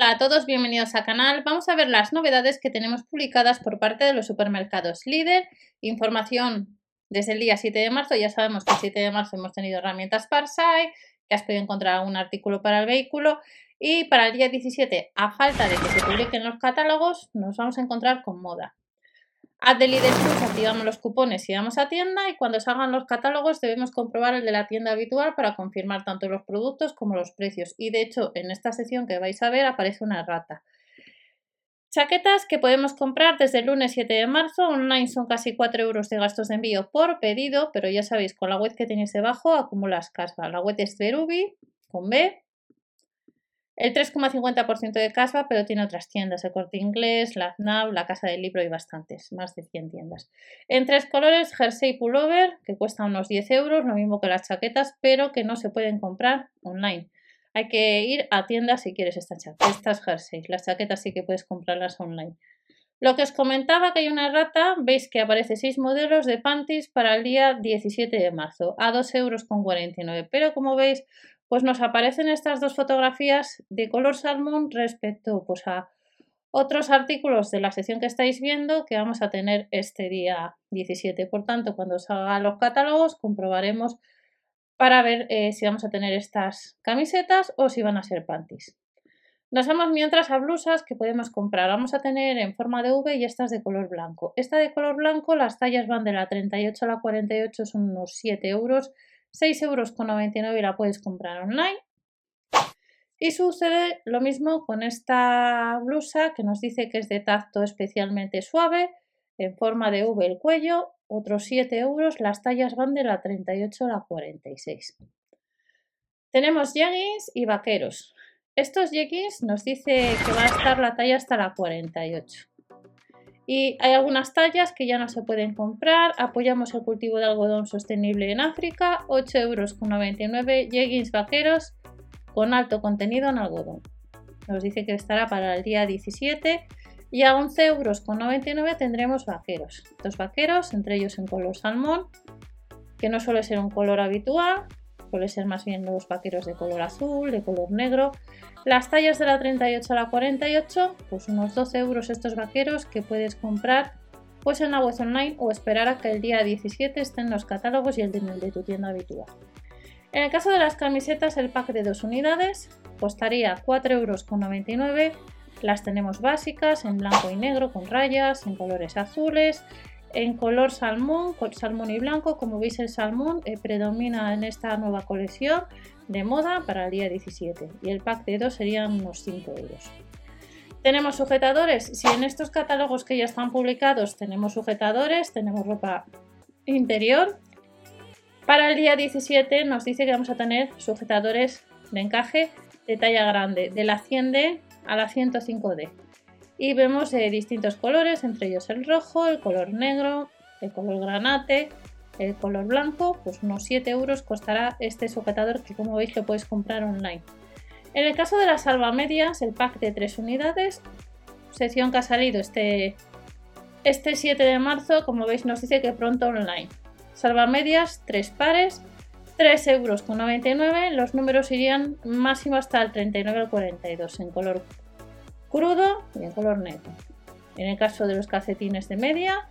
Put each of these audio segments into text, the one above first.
Hola a todos, bienvenidos al canal. Vamos a ver las novedades que tenemos publicadas por parte de los supermercados líder. Información desde el día 7 de marzo. Ya sabemos que el 7 de marzo hemos tenido herramientas Parsai, que has podido encontrar un artículo para el vehículo. Y para el día 17, a falta de que se publiquen los catálogos, nos vamos a encontrar con moda. Haz activamos los cupones y vamos a tienda y cuando salgan los catálogos debemos comprobar el de la tienda habitual para confirmar tanto los productos como los precios. Y de hecho, en esta sección que vais a ver aparece una rata. Chaquetas que podemos comprar desde el lunes 7 de marzo. Online son casi 4 euros de gastos de envío por pedido, pero ya sabéis, con la web que tenéis debajo acumulas caspa. La web es Verubi, con B, el 3,50% de caspa, pero tiene otras tiendas, el Corte Inglés, la Aznab, la Casa del Libro y bastantes, más de 100 tiendas. En tres colores, jersey pullover, que cuesta unos 10 euros, lo mismo que las chaquetas, pero que no se pueden comprar online. Hay que ir a tiendas si quieres estas estas jerseys. Las chaquetas sí que puedes comprarlas online. Lo que os comentaba que hay una rata, veis que aparece 6 modelos de panties para el día 17 de marzo a 2,49 euros. Pero como veis, pues nos aparecen estas dos fotografías de color salmón respecto pues, a otros artículos de la sección que estáis viendo que vamos a tener este día 17. Por tanto, cuando salgan los catálogos comprobaremos para ver eh, si vamos a tener estas camisetas o si van a ser panties. Nos vamos mientras a blusas que podemos comprar. Vamos a tener en forma de V y estas de color blanco. Esta de color blanco, las tallas van de la 38 a la 48, son unos 7 euros 6,99 euros y la puedes comprar online. Y sucede lo mismo con esta blusa que nos dice que es de tacto especialmente suave, en forma de V el cuello, otros 7 euros, las tallas van de la 38 a la 46. Tenemos jeggings y vaqueros. Estos jeggings nos dice que va a estar la talla hasta la 48. Y hay algunas tallas que ya no se pueden comprar. Apoyamos el cultivo de algodón sostenible en África. 8,99 euros. Jeggings vaqueros con alto contenido en algodón. Nos dice que estará para el día 17. Y a 11,99 euros tendremos vaqueros. Dos vaqueros, entre ellos en color salmón, que no suele ser un color habitual. Suele ser más bien los vaqueros de color azul, de color negro. Las tallas de la 38 a la 48, pues unos 12 euros estos vaqueros que puedes comprar pues en la web online o esperar a que el día 17 estén los catálogos y el de, tu tienda habitual. En el caso de las camisetas, el pack de dos unidades costaría 4,99 euros. Las tenemos básicas en blanco y negro con rayas, en colores azules, en color salmón, salmón y blanco. Como veis el salmón eh, predomina en esta nueva colección de moda para el día 17 y el pack de dos serían unos 5 euros. Tenemos sujetadores. Si en estos catálogos que ya están publicados tenemos sujetadores, tenemos ropa interior. Para el día 17 nos dice que vamos a tener sujetadores de encaje de talla grande, de la 100D a la 105D y vemos eh, distintos colores, entre ellos el rojo, el color negro, el color granate, el color blanco, pues unos 7 euros costará este sujetador que como veis lo puedes comprar online. En el caso de las salvamedias, el pack de 3 unidades, sección que ha salido este, este 7 de marzo, como veis nos dice que pronto online. Salvamedias, 3 pares, 3,99 euros, los números irían máximo hasta el 39 al 42 en color crudo y en color negro. En el caso de los calcetines de media,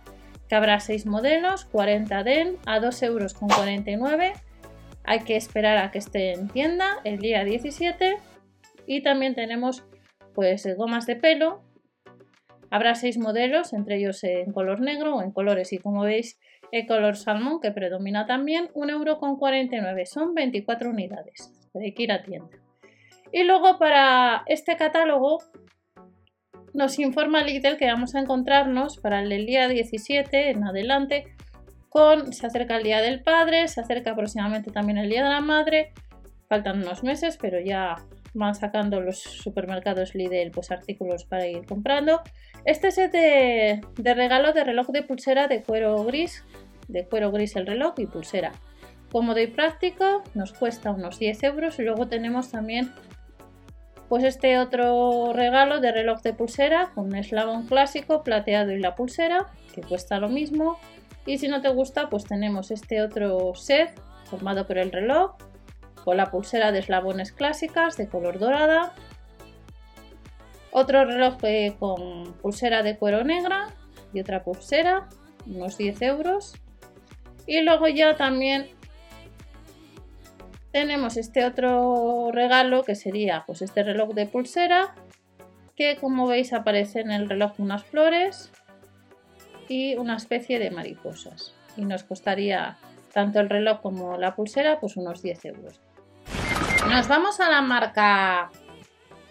que habrá 6 modelos, 40 den a 2,49 euros. Hay que esperar a que esté en tienda el día 17. Y también tenemos pues gomas de pelo. Habrá 6 modelos, entre ellos en color negro o en colores. Y como veis, el color salmón que predomina también, 1,49€. Son 24 unidades. Hay que ir a tienda. Y luego para este catálogo nos informa Lidl que vamos a encontrarnos para el día 17 en adelante con, se acerca el Día del Padre, se acerca aproximadamente también el Día de la Madre, faltan unos meses, pero ya van sacando los supermercados Lidl pues artículos para ir comprando. Este es de, de regalo de reloj de pulsera de cuero gris, de cuero gris el reloj y pulsera. Cómodo y práctico, nos cuesta unos 10 euros y luego tenemos también pues este otro regalo de reloj de pulsera con un eslabón clásico plateado y la pulsera, que cuesta lo mismo. Y si no te gusta, pues tenemos este otro set formado por el reloj, con la pulsera de eslabones clásicas de color dorada. Otro reloj eh, con pulsera de cuero negra y otra pulsera, unos 10 euros. Y luego ya también tenemos este otro regalo que sería pues este reloj de pulsera que como veis aparece en el reloj unas flores y una especie de mariposas. Y nos costaría tanto el reloj como la pulsera pues unos 10 euros. Nos vamos a la marca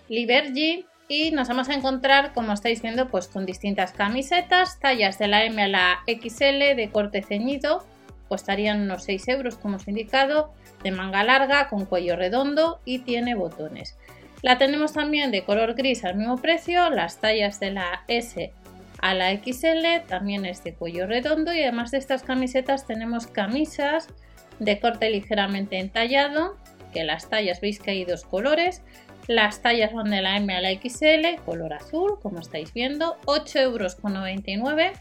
Libergy y nos vamos a encontrar como estáis viendo pues con distintas camisetas tallas de la M a la XL de corte ceñido costarían unos 6 euros como os he indicado de manga larga con cuello redondo y tiene botones. La tenemos también de color gris al mismo precio, las tallas de la S a la XL, también es de cuello redondo y además de estas camisetas tenemos camisas de corte ligeramente entallado, que las tallas veis que hay dos colores, las tallas van de la M a la XL, color azul, como estáis viendo, 8,99 euros.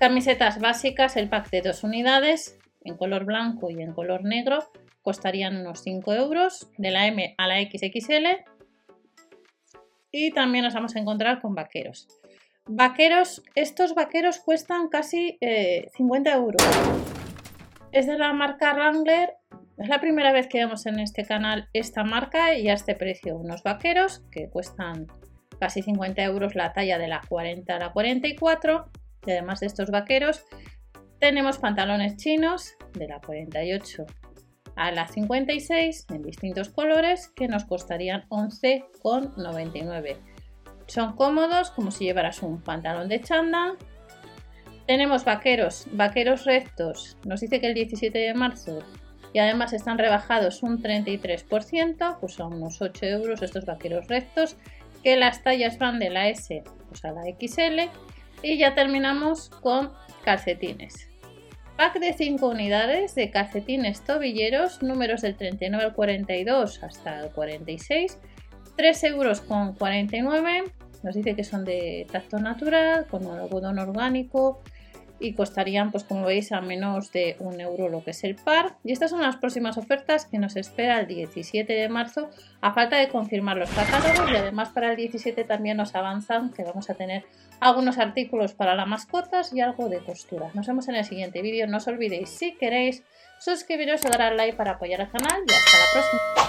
Camisetas básicas, el pack de dos unidades, en color blanco y en color negro, costarían unos 5 euros de la M a la XXL. Y también nos vamos a encontrar con vaqueros. Vaqueros, estos vaqueros cuestan casi 50 eh, euros. Es de la marca Wrangler. Es la primera vez que vemos en este canal esta marca y a este precio. Unos vaqueros que cuestan casi 50 euros la talla de la 40 a la 44. Y además de estos vaqueros, tenemos pantalones chinos de la 48 a la 56 en distintos colores que nos costarían 11,99. Son cómodos como si llevaras un pantalón de chanda. Tenemos vaqueros, vaqueros rectos, nos dice que el 17 de marzo y además están rebajados un 33%, pues son unos 8 euros estos vaqueros rectos, que las tallas van de la S pues a la XL y ya terminamos con calcetines. Pack de 5 unidades de calcetines tobilleros, números del 39 al 42 hasta el 46, 3 euros con 49. Nos dice que son de tacto natural, con algodón orgánico y costarían, pues como veis, a menos de un euro lo que es el par. Y estas son las próximas ofertas que nos espera el 17 de marzo, a falta de confirmar los catálogos y además para el 17 también nos avanzan que vamos a tener algunos artículos para las mascotas y algo de costura. Nos vemos en el siguiente vídeo. No os olvidéis, si queréis, suscribiros o dar al like para apoyar al canal y hasta la próxima.